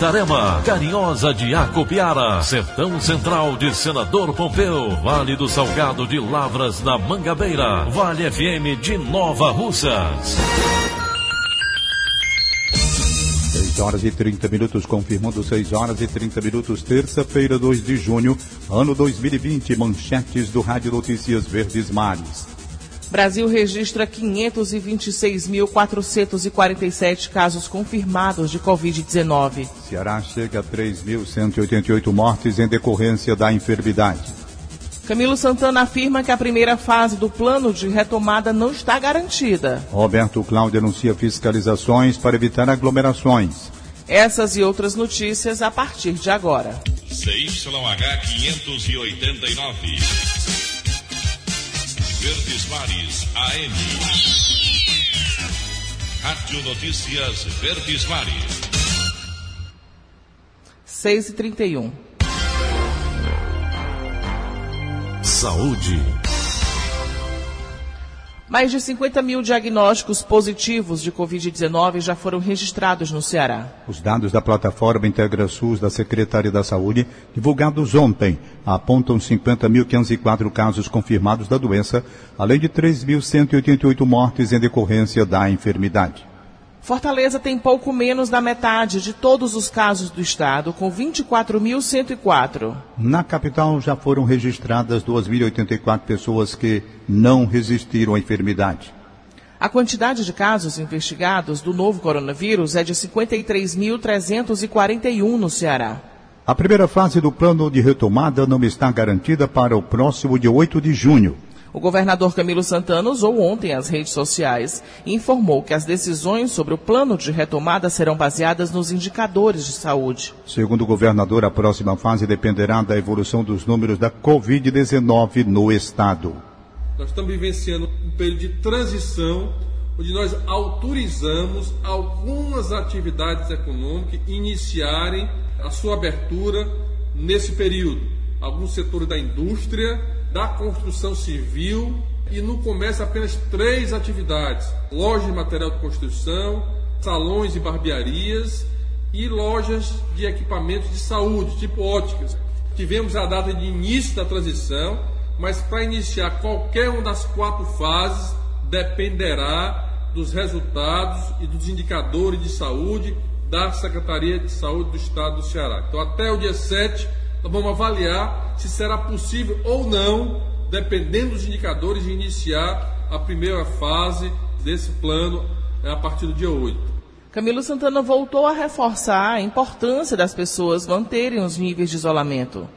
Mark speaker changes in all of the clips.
Speaker 1: Itarema, Carinhosa de Acopiara, Sertão Central de Senador Pompeu, Vale do Salgado de Lavras da Mangabeira, Vale FM de Nova Russas.
Speaker 2: 6 horas e 30 minutos, confirmando 6 horas e 30 minutos, terça-feira, 2 de junho, ano 2020, manchetes do Rádio Notícias Verdes Mares.
Speaker 3: Brasil registra 525.447 casos confirmados de Covid-19.
Speaker 2: Ceará chega a 3.188 mortes em decorrência da enfermidade.
Speaker 3: Camilo Santana afirma que a primeira fase do plano de retomada não está garantida.
Speaker 2: Roberto Cláudio anuncia fiscalizações para evitar aglomerações.
Speaker 3: Essas e outras notícias a partir de agora.
Speaker 4: CYH 589. Verdes Mares AM. Rádio Notícias Verdes Mares.
Speaker 3: 6 e 31
Speaker 1: Saúde.
Speaker 3: Mais de 50 mil diagnósticos positivos de Covid-19 já foram registrados no Ceará.
Speaker 2: Os dados da plataforma IntegraSUS da Secretaria da Saúde, divulgados ontem, apontam 50.504 casos confirmados da doença, além de 3.188 mortes em decorrência da enfermidade.
Speaker 3: Fortaleza tem pouco menos da metade de todos os casos do estado, com 24.104.
Speaker 2: Na capital já foram registradas 2.084 pessoas que não resistiram à enfermidade.
Speaker 3: A quantidade de casos investigados do novo coronavírus é de 53.341 no Ceará.
Speaker 2: A primeira fase do plano de retomada não está garantida para o próximo dia 8 de junho.
Speaker 3: O governador Camilo Santana usou ontem as redes sociais e informou que as decisões sobre o plano de retomada serão baseadas nos indicadores de saúde.
Speaker 2: Segundo o governador, a próxima fase dependerá da evolução dos números da Covid-19 no estado.
Speaker 5: Nós estamos vivenciando um período de transição onde nós autorizamos algumas atividades econômicas iniciarem a sua abertura nesse período. Alguns setores da indústria, da construção civil e no comércio apenas três atividades: lojas de material de construção, salões e barbearias e lojas de equipamentos de saúde, tipo óticas. Tivemos a data de início da transição, mas para iniciar qualquer uma das quatro fases dependerá dos resultados e dos indicadores de saúde da Secretaria de Saúde do Estado do Ceará. Então, até o dia 7, nós vamos avaliar se será possível ou não, dependendo dos indicadores, de iniciar a primeira fase desse plano a partir do dia 8.
Speaker 3: Camilo Santana voltou a reforçar a importância das pessoas manterem os níveis de isolamento.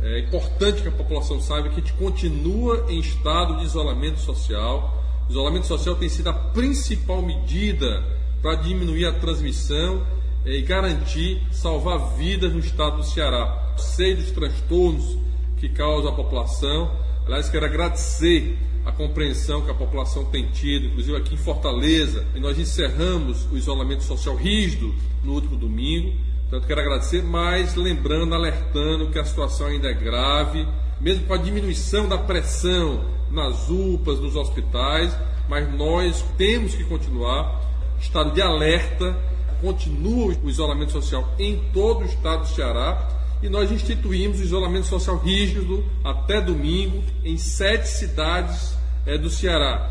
Speaker 5: É importante que a população saiba que a gente continua em estado de isolamento social. O isolamento social tem sido a principal medida para diminuir a transmissão e garantir salvar vidas no estado do Ceará sei dos transtornos que causa a população. Aliás, quero agradecer a compreensão que a população tem tido, inclusive aqui em Fortaleza, e nós encerramos o isolamento social rígido no último domingo. Portanto, quero agradecer, mas lembrando, alertando que a situação ainda é grave, mesmo com a diminuição da pressão nas UPAs, nos hospitais, mas nós temos que continuar estado de alerta, continua o isolamento social em todo o estado do Ceará e nós instituímos o isolamento social rígido até domingo em sete cidades é, do Ceará: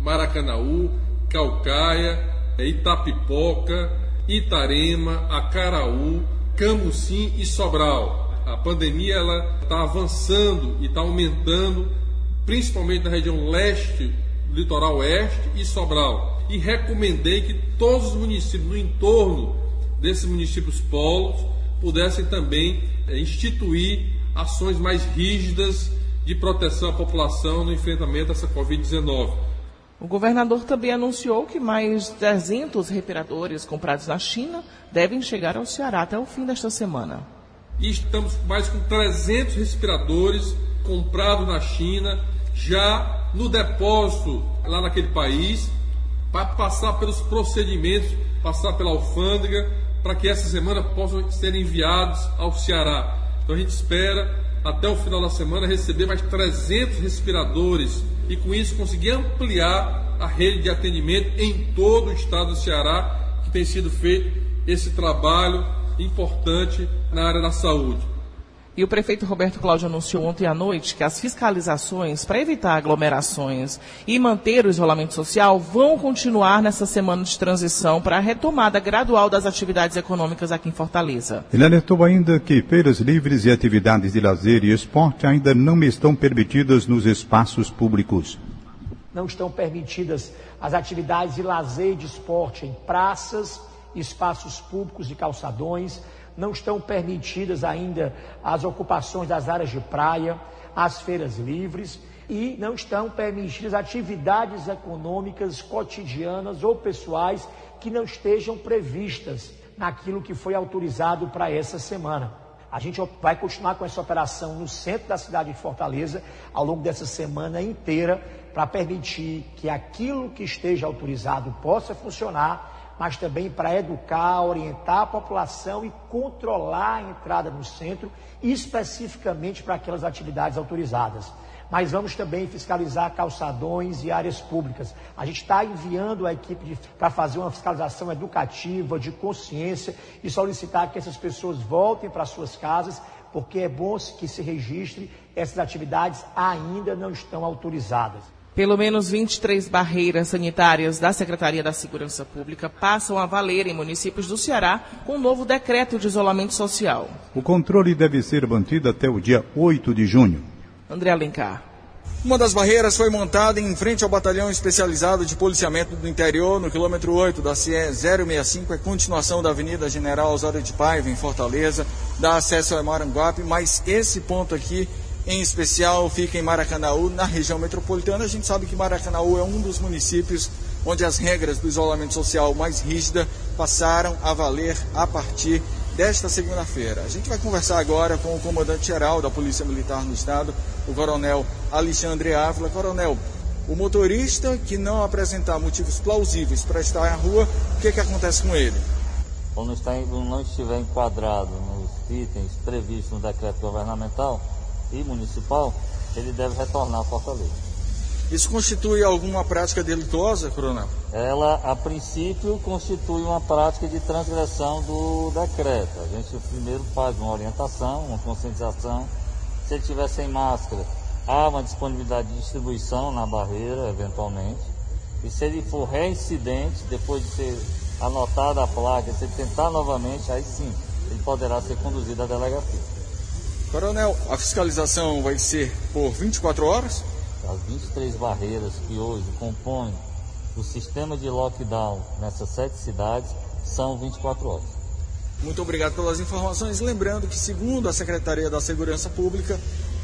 Speaker 5: Maracanaú, Calcaia, é, Itapipoca, Itarema, Acaraú, Camucim e Sobral. A pandemia ela está avançando e está aumentando, principalmente na região leste, litoral oeste e Sobral. E recomendei que todos os municípios no entorno desses municípios polos pudessem também instituir ações mais rígidas de proteção à população no enfrentamento a essa Covid-19.
Speaker 3: O governador também anunciou que mais 300 respiradores comprados na China devem chegar ao Ceará até o fim desta semana.
Speaker 5: E estamos mais com 300 respiradores comprados na China, já no depósito lá naquele país, para passar pelos procedimentos, passar pela alfândega, para que essa semana possam ser enviados ao Ceará. Então a gente espera até o final da semana receber mais 300 respiradores e com isso conseguir ampliar a rede de atendimento em todo o estado do Ceará, que tem sido feito esse trabalho importante na área da saúde.
Speaker 3: E o prefeito Roberto Cláudio anunciou ontem à noite que as fiscalizações para evitar aglomerações e manter o isolamento social vão continuar nessa semana de transição para a retomada gradual das atividades econômicas aqui em Fortaleza.
Speaker 2: Ele alertou ainda que feiras livres e atividades de lazer e esporte ainda não estão permitidas nos espaços públicos.
Speaker 6: Não estão permitidas as atividades de lazer e de esporte em praças, espaços públicos e calçadões não estão permitidas ainda as ocupações das áreas de praia, as feiras livres e não estão permitidas atividades econômicas cotidianas ou pessoais que não estejam previstas naquilo que foi autorizado para essa semana. A gente vai continuar com essa operação no centro da cidade de Fortaleza ao longo dessa semana inteira para permitir que aquilo que esteja autorizado possa funcionar mas também para educar, orientar a população e controlar a entrada no centro, especificamente para aquelas atividades autorizadas. Mas vamos também fiscalizar calçadões e áreas públicas. A gente está enviando a equipe para fazer uma fiscalização educativa, de consciência e solicitar que essas pessoas voltem para suas casas, porque é bom que se registre, essas atividades ainda não estão autorizadas.
Speaker 3: Pelo menos 23 barreiras sanitárias da Secretaria da Segurança Pública passam a valer em municípios do Ceará com o novo decreto de isolamento social.
Speaker 2: O controle deve ser mantido até o dia 8 de junho.
Speaker 3: André Alencar.
Speaker 7: Uma das barreiras foi montada em frente ao Batalhão Especializado de Policiamento do Interior, no quilômetro 8 da CE 065, é continuação da Avenida General Osório de Paiva, em Fortaleza, dá acesso ao Maranguape, mas esse ponto aqui em especial fica em Maracanaú, na região metropolitana. A gente sabe que Maracanaú é um dos municípios onde as regras do isolamento social mais rígida passaram a valer a partir desta segunda-feira. A gente vai conversar agora com o comandante-geral da Polícia Militar no Estado, o coronel Alexandre Ávila. Coronel, o motorista que não apresentar motivos plausíveis para estar na rua, o que, que acontece com ele?
Speaker 8: Quando não estiver enquadrado nos itens previstos no decreto governamental, e municipal, ele deve retornar a Fortaleza.
Speaker 7: Isso constitui alguma prática delituosa, coronel?
Speaker 8: Ela, a princípio, constitui uma prática de transgressão do decreto. A gente primeiro faz uma orientação, uma conscientização. Se ele estiver sem máscara, há uma disponibilidade de distribuição na barreira, eventualmente. E se ele for reincidente, depois de ser anotada a placa, se ele tentar novamente, aí sim, ele poderá ser conduzido à delegacia.
Speaker 7: Coronel, a fiscalização vai ser por 24 horas?
Speaker 8: As 23 barreiras que hoje compõem o sistema de lockdown nessas sete cidades são 24 horas.
Speaker 7: Muito obrigado pelas informações. Lembrando que, segundo a Secretaria da Segurança Pública,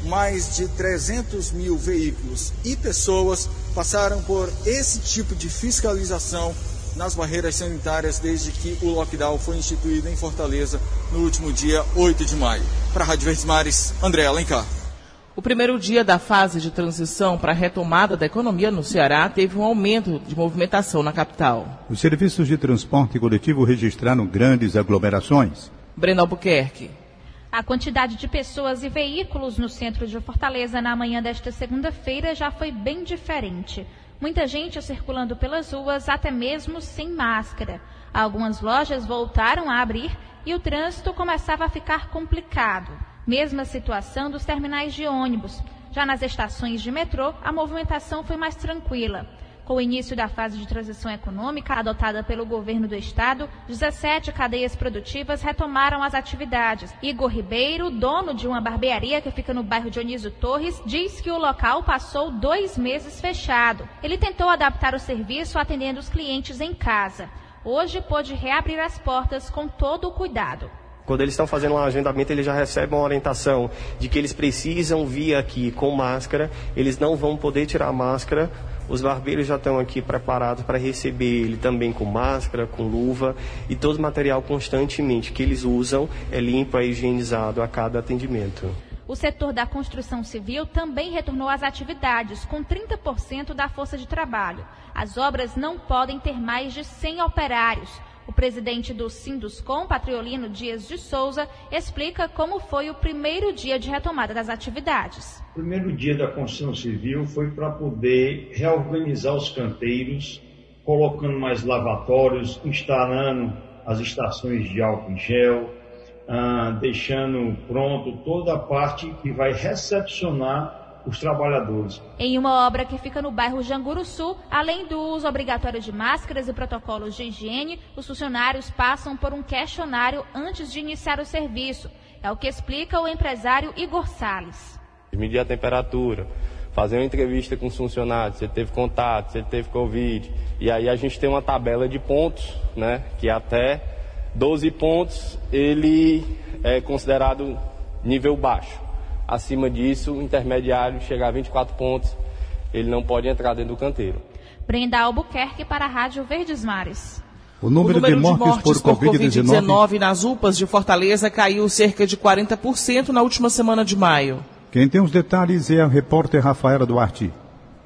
Speaker 7: mais de 300 mil veículos e pessoas passaram por esse tipo de fiscalização nas barreiras sanitárias desde que o lockdown foi instituído em Fortaleza no último dia 8 de maio. Para a Rádio Verdes Mares, André Alencar.
Speaker 3: O primeiro dia da fase de transição para a retomada da economia no Ceará teve um aumento de movimentação na capital.
Speaker 2: Os serviços de transporte coletivo registraram grandes aglomerações.
Speaker 3: Breno Albuquerque.
Speaker 9: A quantidade de pessoas e veículos no centro de Fortaleza na manhã desta segunda-feira já foi bem diferente. Muita gente circulando pelas ruas, até mesmo sem máscara. Algumas lojas voltaram a abrir e o trânsito começava a ficar complicado. Mesma situação dos terminais de ônibus. Já nas estações de metrô, a movimentação foi mais tranquila. Com o início da fase de transição econômica adotada pelo governo do estado, 17 cadeias produtivas retomaram as atividades. Igor Ribeiro, dono de uma barbearia que fica no bairro Dionísio Torres, diz que o local passou dois meses fechado. Ele tentou adaptar o serviço atendendo os clientes em casa. Hoje pôde reabrir as portas com todo o cuidado.
Speaker 10: Quando eles estão fazendo um agendamento, eles já recebem uma orientação de que eles precisam vir aqui com máscara, eles não vão poder tirar a máscara. Os barbeiros já estão aqui preparados para receber ele também com máscara, com luva e todo o material constantemente que eles usam é limpo, é higienizado a cada atendimento.
Speaker 9: O setor da construção civil também retornou às atividades, com 30% da força de trabalho. As obras não podem ter mais de 100 operários. O presidente do Sinduscom, Patriolino Dias de Souza, explica como foi o primeiro dia de retomada das atividades.
Speaker 11: O primeiro dia da construção civil foi para poder reorganizar os canteiros, colocando mais lavatórios, instalando as estações de álcool em gel, ah, deixando pronto toda a parte que vai recepcionar os trabalhadores.
Speaker 9: Em uma obra que fica no bairro Janguruçu, além do uso obrigatório de máscaras e protocolos de higiene, os funcionários passam por um questionário antes de iniciar o serviço. É o que explica o empresário Igor Sales.
Speaker 10: Medir a temperatura, fazer uma entrevista com os funcionários, se ele teve contato, se ele teve Covid. E aí a gente tem uma tabela de pontos, né, que até 12 pontos ele é considerado nível baixo. Acima disso, o intermediário chegar a 24 pontos, ele não pode entrar dentro do canteiro.
Speaker 9: Brenda Albuquerque para a Rádio Verdes Mares.
Speaker 2: O número,
Speaker 3: o número
Speaker 2: de, mortes
Speaker 3: de mortes por,
Speaker 2: por Covid-19
Speaker 3: COVID nas UPAs de Fortaleza caiu cerca de 40% na última semana de maio.
Speaker 2: Quem tem os detalhes é a repórter Rafaela Duarte.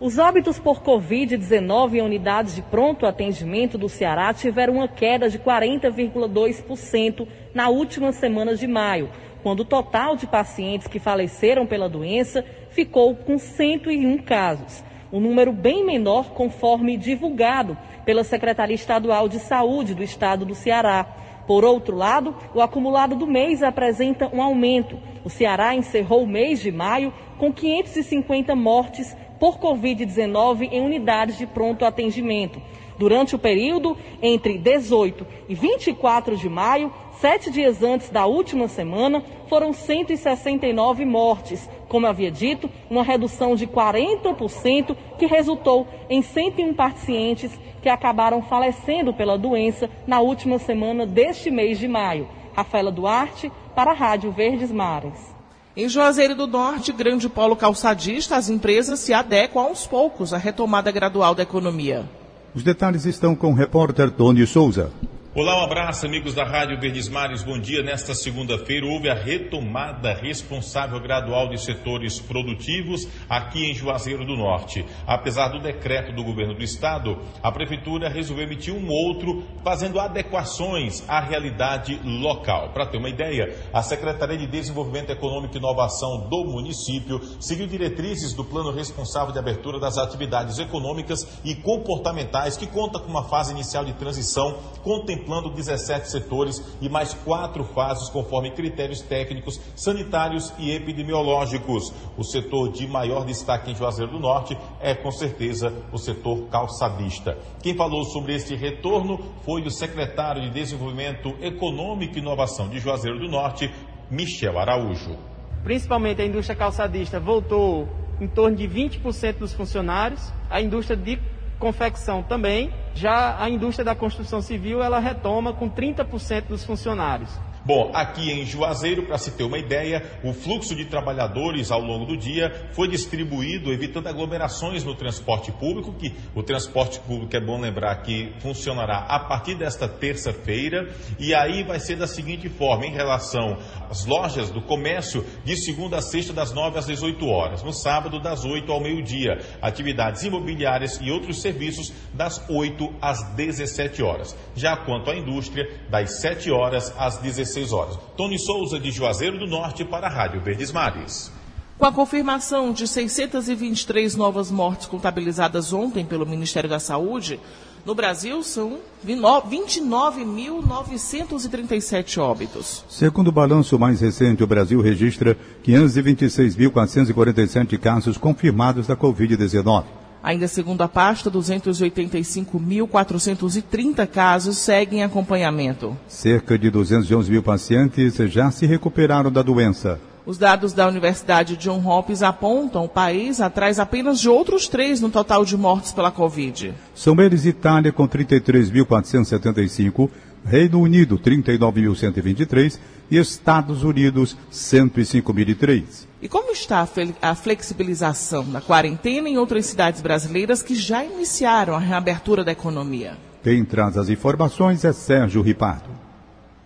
Speaker 12: Os óbitos por Covid-19 em unidades de pronto atendimento do Ceará tiveram uma queda de 40,2% na última semana de maio, quando o total de pacientes que faleceram pela doença ficou com 101 casos. Um número bem menor conforme divulgado pela Secretaria Estadual de Saúde do Estado do Ceará. Por outro lado, o acumulado do mês apresenta um aumento. O Ceará encerrou o mês de maio com 550 mortes por Covid-19 em unidades de pronto atendimento. Durante o período entre 18 e 24 de maio, sete dias antes da última semana, foram 169 mortes. Como havia dito, uma redução de 40% que resultou em 101 pacientes que acabaram falecendo pela doença na última semana deste mês de maio. Rafaela Duarte, para a Rádio Verdes Mares.
Speaker 3: Em Juazeiro do Norte, grande polo calçadista, as empresas se adequam aos poucos à retomada gradual da economia.
Speaker 2: Os detalhes estão com o repórter Tony Souza.
Speaker 4: Olá, um abraço, amigos da Rádio Verdes Mares. Bom dia. Nesta segunda-feira houve a retomada responsável gradual de setores produtivos aqui em Juazeiro do Norte. Apesar do decreto do governo do estado, a prefeitura resolveu emitir um outro, fazendo adequações à realidade local. Para ter uma ideia, a Secretaria de Desenvolvimento Econômico e Inovação do município seguiu diretrizes do plano responsável de abertura das atividades econômicas e comportamentais, que conta com uma fase inicial de transição contemplando contemplando 17 setores e mais quatro fases conforme critérios técnicos, sanitários e epidemiológicos. O setor de maior destaque em Juazeiro do Norte é, com certeza, o setor calçadista. Quem falou sobre este retorno foi o secretário de Desenvolvimento Econômico e Inovação de Juazeiro do Norte, Michel Araújo.
Speaker 13: Principalmente a indústria calçadista voltou em torno de 20% dos funcionários, a indústria de confecção também. Já a indústria da construção civil, ela retoma com 30% dos funcionários.
Speaker 4: Bom, aqui em Juazeiro, para se ter uma ideia, o fluxo de trabalhadores ao longo do dia foi distribuído, evitando aglomerações no transporte público, que o transporte público é bom lembrar que funcionará a partir desta terça-feira, e aí vai ser da seguinte forma, em relação às lojas do comércio, de segunda a sexta, das 9 às 18 horas, no sábado, das 8 ao meio-dia, atividades imobiliárias e outros serviços, das 8 às 17 horas. Já quanto à indústria, das 7 horas às 16 16 horas. Tony Souza, de Juazeiro do Norte, para a Rádio Verdes Mares.
Speaker 3: Com a confirmação de 623 novas mortes contabilizadas ontem pelo Ministério da Saúde, no Brasil são 29.937 óbitos.
Speaker 2: Segundo o balanço mais recente, o Brasil registra 526.447 casos confirmados da Covid-19.
Speaker 3: Ainda segundo a pasta, 285.430 casos seguem em acompanhamento.
Speaker 2: Cerca de 211 mil pacientes já se recuperaram da doença.
Speaker 3: Os dados da Universidade John Hopkins apontam o país atrás apenas de outros três no total de mortes pela Covid.
Speaker 2: São eles Itália com 33.475, Reino Unido 39.123 e Estados Unidos 105.003.
Speaker 3: E como está a flexibilização da quarentena em outras cidades brasileiras que já iniciaram a reabertura da economia?
Speaker 2: Quem traz as informações é Sérgio Ripardo.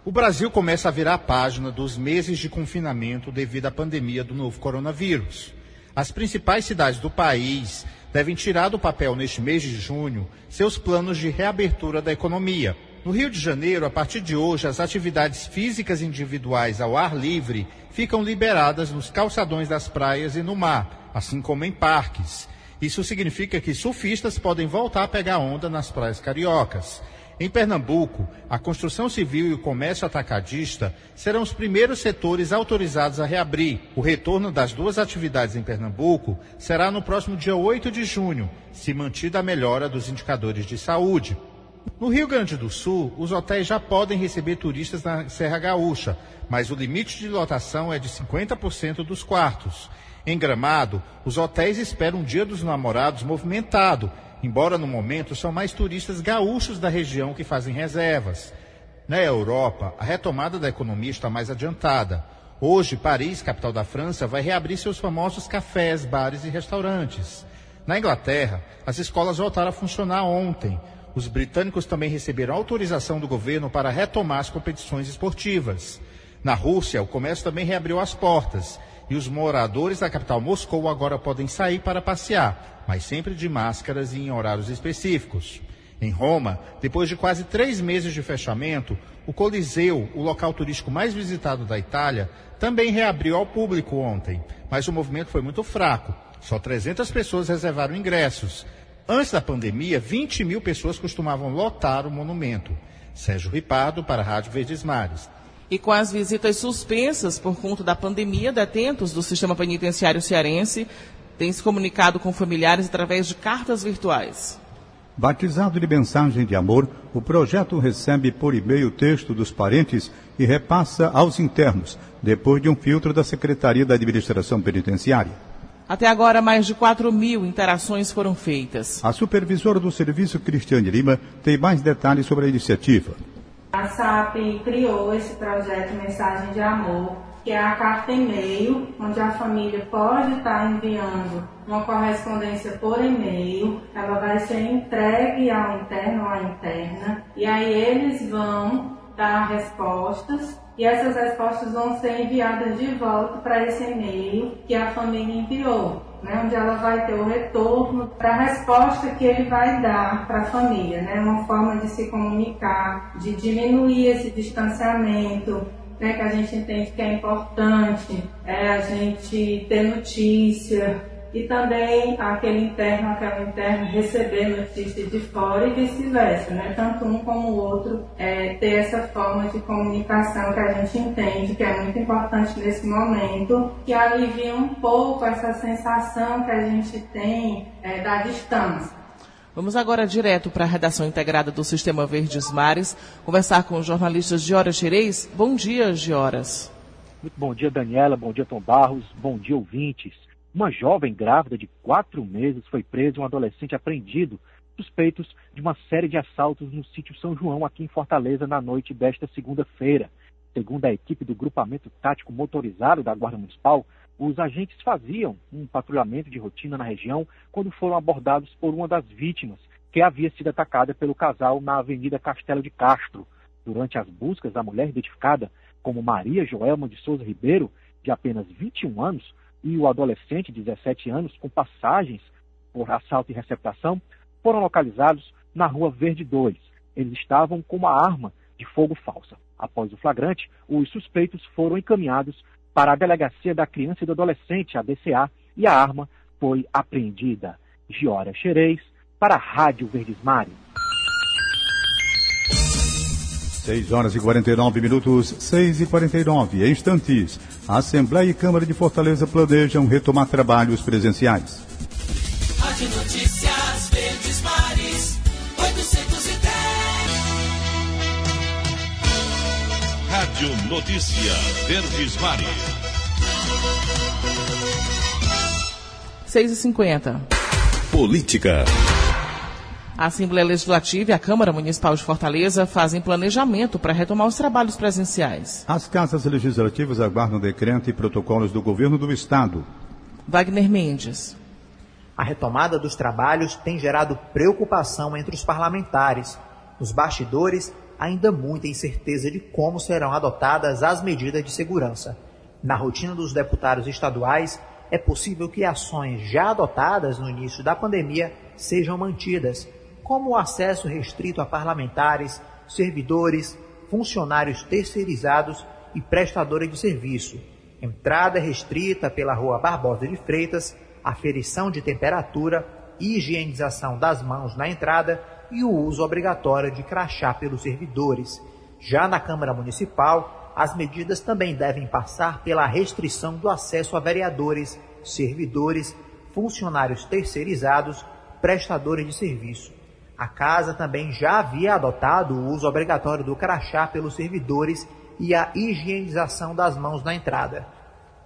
Speaker 14: O Brasil começa a virar a página dos meses de confinamento devido à pandemia do novo coronavírus. As principais cidades do país devem tirar do papel neste mês de junho seus planos de reabertura da economia. No Rio de Janeiro, a partir de hoje, as atividades físicas individuais ao ar livre ficam liberadas nos calçadões das praias e no mar, assim como em parques. Isso significa que surfistas podem voltar a pegar onda nas praias cariocas. Em Pernambuco, a construção civil e o comércio atacadista serão os primeiros setores autorizados a reabrir. O retorno das duas atividades em Pernambuco será no próximo dia 8 de junho, se mantida a melhora dos indicadores de saúde. No Rio Grande do Sul, os hotéis já podem receber turistas na Serra Gaúcha, mas o limite de lotação é de 50% dos quartos. Em Gramado, os hotéis esperam um Dia dos Namorados movimentado, embora no momento são mais turistas gaúchos da região que fazem reservas. Na Europa, a retomada da economia está mais adiantada. Hoje, Paris, capital da França, vai reabrir seus famosos cafés, bares e restaurantes. Na Inglaterra, as escolas voltaram a funcionar ontem. Os britânicos também receberam autorização do governo para retomar as competições esportivas. Na Rússia, o comércio também reabriu as portas e os moradores da capital Moscou agora podem sair para passear, mas sempre de máscaras e em horários específicos. Em Roma, depois de quase três meses de fechamento, o Coliseu, o local turístico mais visitado da Itália, também reabriu ao público ontem, mas o movimento foi muito fraco. Só 300 pessoas reservaram ingressos. Antes da pandemia, 20 mil pessoas costumavam lotar o monumento. Sérgio Ripado, para a Rádio Verdes Mares.
Speaker 3: E com as visitas suspensas por conta da pandemia, detentos do sistema penitenciário cearense têm se comunicado com familiares através de cartas virtuais.
Speaker 2: Batizado de mensagem de amor, o projeto recebe por e-mail o texto dos parentes e repassa aos internos, depois de um filtro da Secretaria da Administração Penitenciária.
Speaker 3: Até agora, mais de 4 mil interações foram feitas.
Speaker 2: A supervisora do serviço, Cristiane Lima, tem mais detalhes sobre a iniciativa.
Speaker 15: A SAP criou esse projeto Mensagem de Amor, que é a carta e-mail, onde a família pode estar enviando uma correspondência por e-mail, ela vai ser entregue ao interno ou à interna, e aí eles vão dar respostas e essas respostas vão ser enviadas de volta para esse e-mail que a família enviou né, onde ela vai ter o retorno para a resposta que ele vai dar para a família, né, uma forma de se comunicar, de diminuir esse distanciamento, né, que a gente entende que é importante, é a gente ter notícia, e também aquele interno, aquela interna receber notícia de fora e vice-versa, né? Tanto um como o outro é, ter essa forma de comunicação que a gente entende que é muito importante nesse momento, que alivia um pouco essa sensação que a gente tem é, da distância.
Speaker 3: Vamos agora direto para a redação integrada do Sistema Verdes Mares, conversar com os jornalistas Gioras Xerez. Bom dia, Gioras.
Speaker 16: Muito bom dia, Daniela. Bom dia, Tom Barros. Bom dia, ouvintes. Uma jovem grávida de quatro meses foi presa um adolescente apreendido, suspeitos de uma série de assaltos no sítio São João, aqui em Fortaleza, na noite desta segunda-feira. Segundo a equipe do grupamento tático motorizado da Guarda Municipal, os agentes faziam um patrulhamento de rotina na região quando foram abordados por uma das vítimas, que havia sido atacada pelo casal na Avenida Castelo de Castro. Durante as buscas da mulher identificada como Maria Joelma de Souza Ribeiro, de apenas 21 anos, e o adolescente de 17 anos, com passagens por assalto e receptação, foram localizados na Rua Verde 2. Eles estavam com uma arma de fogo falsa. Após o flagrante, os suspeitos foram encaminhados para a Delegacia da Criança e do Adolescente, a DCA, e a arma foi apreendida. Giora Xerez, para a Rádio Verdes Mares.
Speaker 2: 6 horas e 49 minutos, 6 e 49 em instantes. A Assembleia e Câmara de Fortaleza planejam retomar trabalhos presenciais.
Speaker 17: Rádio Notícias Verdes Mares, 810.
Speaker 1: Rádio Notícia Verdes Mares.
Speaker 3: 6 e 50
Speaker 1: Política.
Speaker 3: A Assembleia Legislativa e a Câmara Municipal de Fortaleza fazem planejamento para retomar os trabalhos presenciais.
Speaker 2: As casas legislativas aguardam decreto e protocolos do governo do estado.
Speaker 3: Wagner Mendes.
Speaker 18: A retomada dos trabalhos tem gerado preocupação entre os parlamentares. Nos bastidores, ainda muita incerteza de como serão adotadas as medidas de segurança. Na rotina dos deputados estaduais, é possível que ações já adotadas no início da pandemia sejam mantidas, como o acesso restrito a parlamentares, servidores, funcionários terceirizados e prestadores de serviço, entrada restrita pela Rua Barbosa de Freitas, aferição de temperatura, higienização das mãos na entrada e o uso obrigatório de crachá pelos servidores. Já na Câmara Municipal, as medidas também devem passar pela restrição do acesso a vereadores, servidores, funcionários terceirizados, prestadores de serviço. A Casa também já havia adotado o uso obrigatório do crachá pelos servidores e a higienização das mãos na entrada.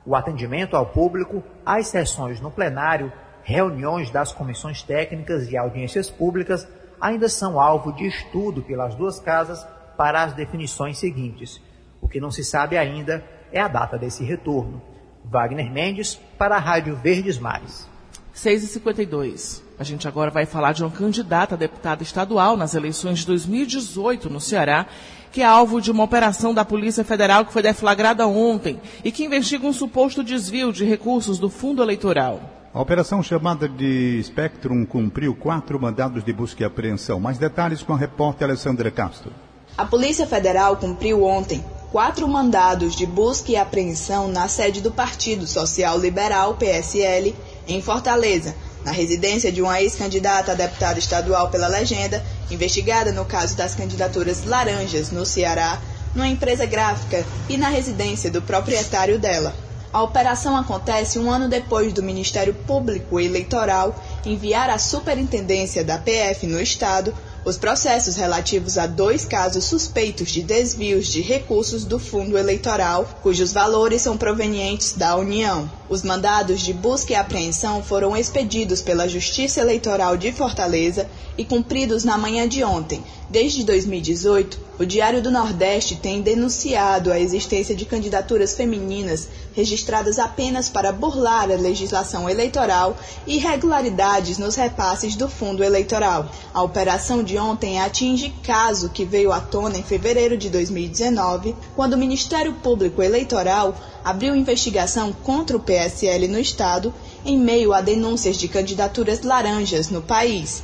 Speaker 18: O atendimento ao público, as sessões no plenário, reuniões das comissões técnicas e audiências públicas ainda são alvo de estudo pelas duas casas para as definições seguintes. O que não se sabe ainda é a data desse retorno. Wagner Mendes, para a Rádio Verdes Mares.
Speaker 3: 6h52. A gente agora vai falar de uma candidata a deputada estadual nas eleições de 2018 no Ceará, que é alvo de uma operação da Polícia Federal que foi deflagrada ontem e que investiga um suposto desvio de recursos do fundo eleitoral.
Speaker 2: A operação chamada de Spectrum cumpriu quatro mandados de busca e apreensão. Mais detalhes com a repórter Alessandra Castro.
Speaker 19: A Polícia Federal cumpriu ontem quatro mandados de busca e apreensão na sede do Partido Social Liberal, PSL, em Fortaleza, na residência de uma ex-candidata a deputada estadual pela legenda, investigada no caso das candidaturas laranjas no Ceará, numa empresa gráfica e na residência do proprietário dela. A operação acontece um ano depois do Ministério Público Eleitoral enviar à Superintendência da PF no Estado os processos relativos a dois casos suspeitos de desvios de recursos do fundo eleitoral, cujos valores são provenientes da União. Os mandados de busca e apreensão foram expedidos pela Justiça Eleitoral de Fortaleza e cumpridos na manhã de ontem. Desde 2018, o Diário do Nordeste tem denunciado a existência de candidaturas femininas registradas apenas para burlar a legislação eleitoral e irregularidades nos repasses do fundo eleitoral. A operação de ontem atinge caso que veio à tona em fevereiro de 2019, quando o Ministério Público Eleitoral abriu investigação contra o PSL no estado em meio a denúncias de candidaturas laranjas no país.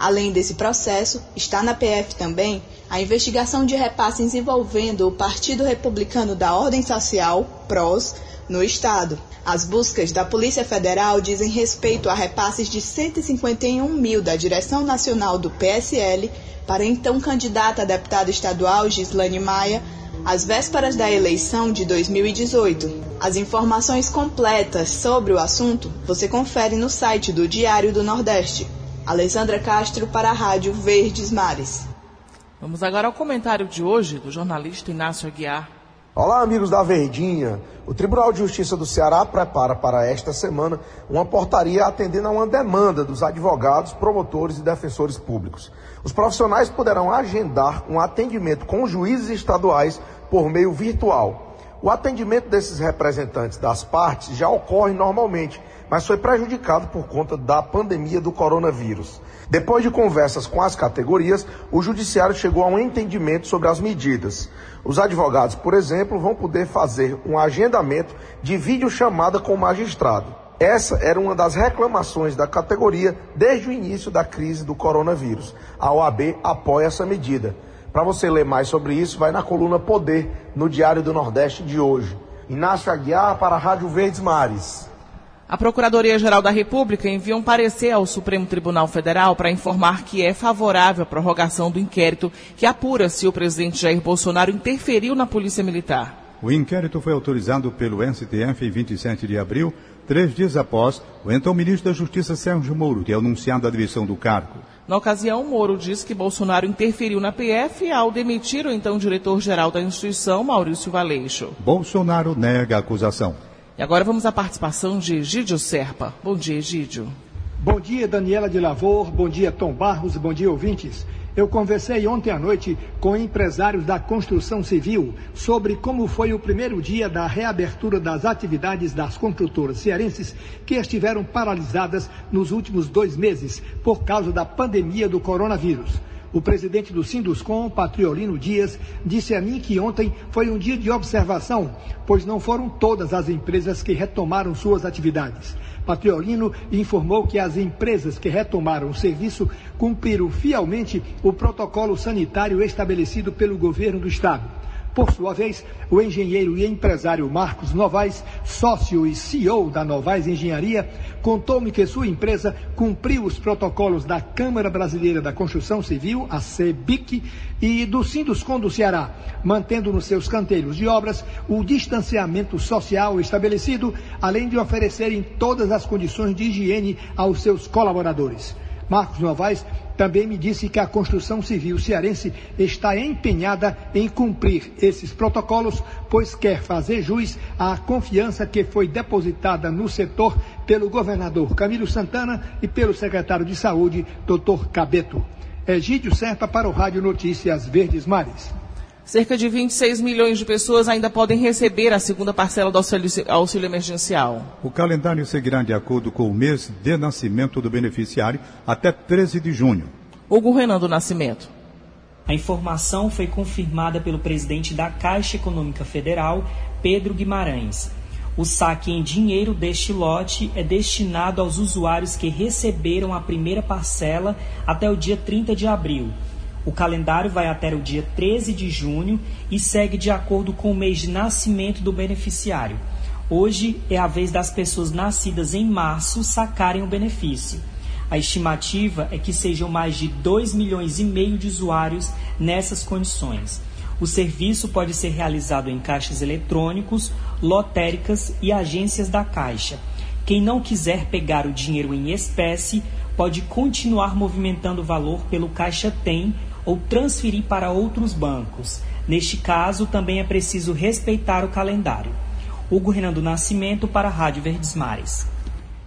Speaker 19: Além desse processo, está na PF também a investigação de repasses envolvendo o Partido Republicano da Ordem Social, PROS, no Estado. As buscas da Polícia Federal dizem respeito a repasses de 151 mil da direção nacional do PSL para então candidata a deputada estadual Gislane Maia, às vésperas da eleição de 2018. As informações completas sobre o assunto você confere no site do Diário do Nordeste. Alessandra Castro para a Rádio Verdes Mares.
Speaker 3: Vamos agora ao comentário de hoje do jornalista Inácio Aguiar.
Speaker 20: Olá, amigos da Verdinha. O Tribunal de Justiça do Ceará prepara para esta semana uma portaria atendendo a uma demanda dos advogados, promotores e defensores públicos. Os profissionais poderão agendar um atendimento com juízes estaduais por meio virtual. O atendimento desses representantes das partes já ocorre normalmente, mas foi prejudicado por conta da pandemia do coronavírus. Depois de conversas com as categorias, o Judiciário chegou a um entendimento sobre as medidas. Os advogados, por exemplo, vão poder fazer um agendamento de videochamada com o magistrado. Essa era uma das reclamações da categoria desde o início da crise do coronavírus. A OAB apoia essa medida. Para você ler mais sobre isso, vai na coluna Poder, no Diário do Nordeste de hoje. Inácio Aguiar para a Rádio Verdes Mares.
Speaker 3: A Procuradoria-Geral da República enviou um parecer ao Supremo Tribunal Federal para informar que é favorável à prorrogação do inquérito que apura se o presidente Jair Bolsonaro interferiu na Polícia Militar.
Speaker 2: O inquérito foi autorizado pelo STF em 27 de abril, três dias após o então ministro da Justiça Sérgio Moro ter anunciado a demissão do cargo.
Speaker 3: Na ocasião, Moro disse que Bolsonaro interferiu na PF ao demitir o então diretor-geral da instituição, Maurício Valeixo.
Speaker 2: Bolsonaro nega a acusação.
Speaker 3: E agora vamos à participação de Egídio Serpa. Bom dia, Egídio.
Speaker 21: Bom dia, Daniela de Lavor. Bom dia, Tom Barros. Bom dia, ouvintes. Eu conversei ontem à noite com empresários da construção civil sobre como foi o primeiro dia da reabertura das atividades das construtoras cearenses que estiveram paralisadas nos últimos dois meses por causa da pandemia do coronavírus. O presidente do Sinduscom, Patriolino Dias, disse a mim que ontem foi um dia de observação, pois não foram todas as empresas que retomaram suas atividades. Patriolino informou que as empresas que retomaram o serviço cumpriram fielmente o protocolo sanitário estabelecido pelo governo do estado. Por sua vez, o engenheiro e empresário Marcos Novaes, sócio e CEO da Novaes Engenharia, contou-me que sua empresa cumpriu os protocolos da Câmara Brasileira da Construção Civil, a CEBIC, e do Sinduscom do Ceará, mantendo nos seus canteiros de obras o distanciamento social estabelecido, além de oferecerem todas as condições de higiene aos seus colaboradores. Marcos Novaes também me disse que a construção civil cearense está empenhada em cumprir esses protocolos, pois quer fazer jus à confiança que foi depositada no setor pelo governador Camilo Santana e pelo secretário de Saúde, Dr. Cabeto. Egídio Serpa para o Rádio Notícias Verdes Mares.
Speaker 3: Cerca de 26 milhões de pessoas ainda podem receber a segunda parcela do auxílio, auxílio, emergencial.
Speaker 2: O calendário seguirá de acordo com o mês de nascimento do beneficiário até 13 de junho.
Speaker 3: Hugo Renan do Nascimento.
Speaker 22: A informação foi confirmada pelo presidente da Caixa Econômica Federal, Pedro Guimarães. O saque em dinheiro deste lote é destinado aos usuários que receberam a primeira parcela até o dia 30 de abril o calendário vai até o dia 13 de junho e segue de acordo com o mês de nascimento do beneficiário. Hoje é a vez das pessoas nascidas em março sacarem o benefício. A estimativa é que sejam mais de 2 milhões e meio de usuários nessas condições. O serviço pode ser realizado em caixas eletrônicos, lotéricas e agências da Caixa. Quem não quiser pegar o dinheiro em espécie pode continuar movimentando o valor pelo Caixa Tem ou transferir para outros bancos. Neste caso, também é preciso respeitar o calendário. Hugo Renan do Nascimento para a Rádio Verdes Mares.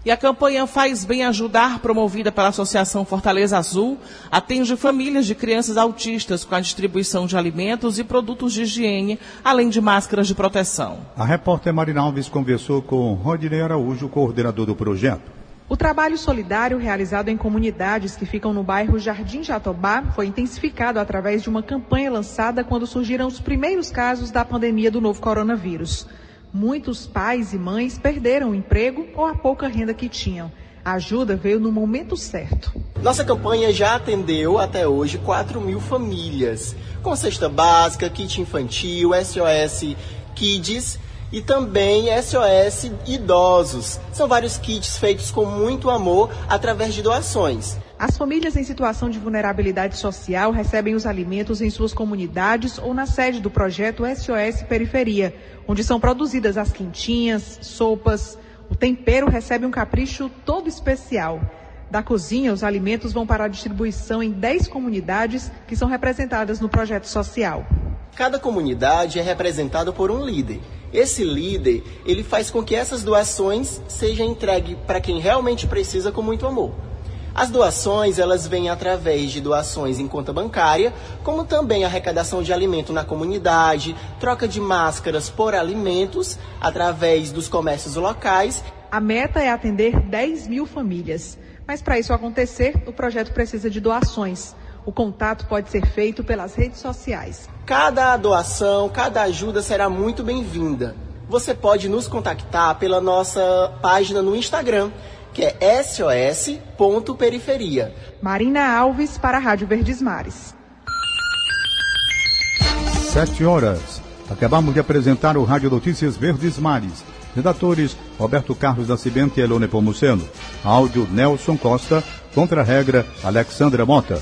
Speaker 3: E a campanha Faz Bem Ajudar, promovida pela Associação Fortaleza Azul, atende famílias de crianças autistas com a distribuição de alimentos e produtos de higiene, além de máscaras de proteção.
Speaker 2: A repórter Marina Alves conversou com Rodney Araújo, coordenador do projeto.
Speaker 23: O trabalho solidário realizado em comunidades que ficam no bairro Jardim Jatobá foi intensificado através de uma campanha lançada quando surgiram os primeiros casos da pandemia do novo coronavírus. Muitos pais e mães perderam o emprego ou a pouca renda que tinham. A ajuda veio no momento certo.
Speaker 24: Nossa campanha já atendeu até hoje 4 mil famílias, com cesta básica, kit infantil, SOS Kids e também SOS Idosos. São vários kits feitos com muito amor através de doações.
Speaker 23: As famílias em situação de vulnerabilidade social recebem os alimentos em suas comunidades ou na sede do projeto SOS Periferia, onde são produzidas as quintinhas, sopas. O tempero recebe um capricho todo especial. Da cozinha, os alimentos vão para a distribuição em 10 comunidades que são representadas no projeto social.
Speaker 24: Cada comunidade é representada por um líder. Esse líder, ele faz com que essas doações sejam entregues para quem realmente precisa com muito amor. As doações, elas vêm através de doações em conta bancária, como também arrecadação de alimento na comunidade, troca de máscaras por alimentos através dos comércios locais.
Speaker 23: A meta é atender 10 mil famílias. Mas para isso acontecer, o projeto precisa de doações. O contato pode ser feito pelas redes sociais.
Speaker 24: Cada doação, cada ajuda será muito bem-vinda. Você pode nos contactar pela nossa página no Instagram, que é sos.periferia.
Speaker 23: Marina Alves para a Rádio Verdes Mares.
Speaker 2: Sete horas. Acabamos de apresentar o Rádio Notícias Verdes Mares. Redatores Roberto Carlos Nascimento e Elone Pomuceno. Áudio Nelson Costa. Contra-regra Alexandra Mota.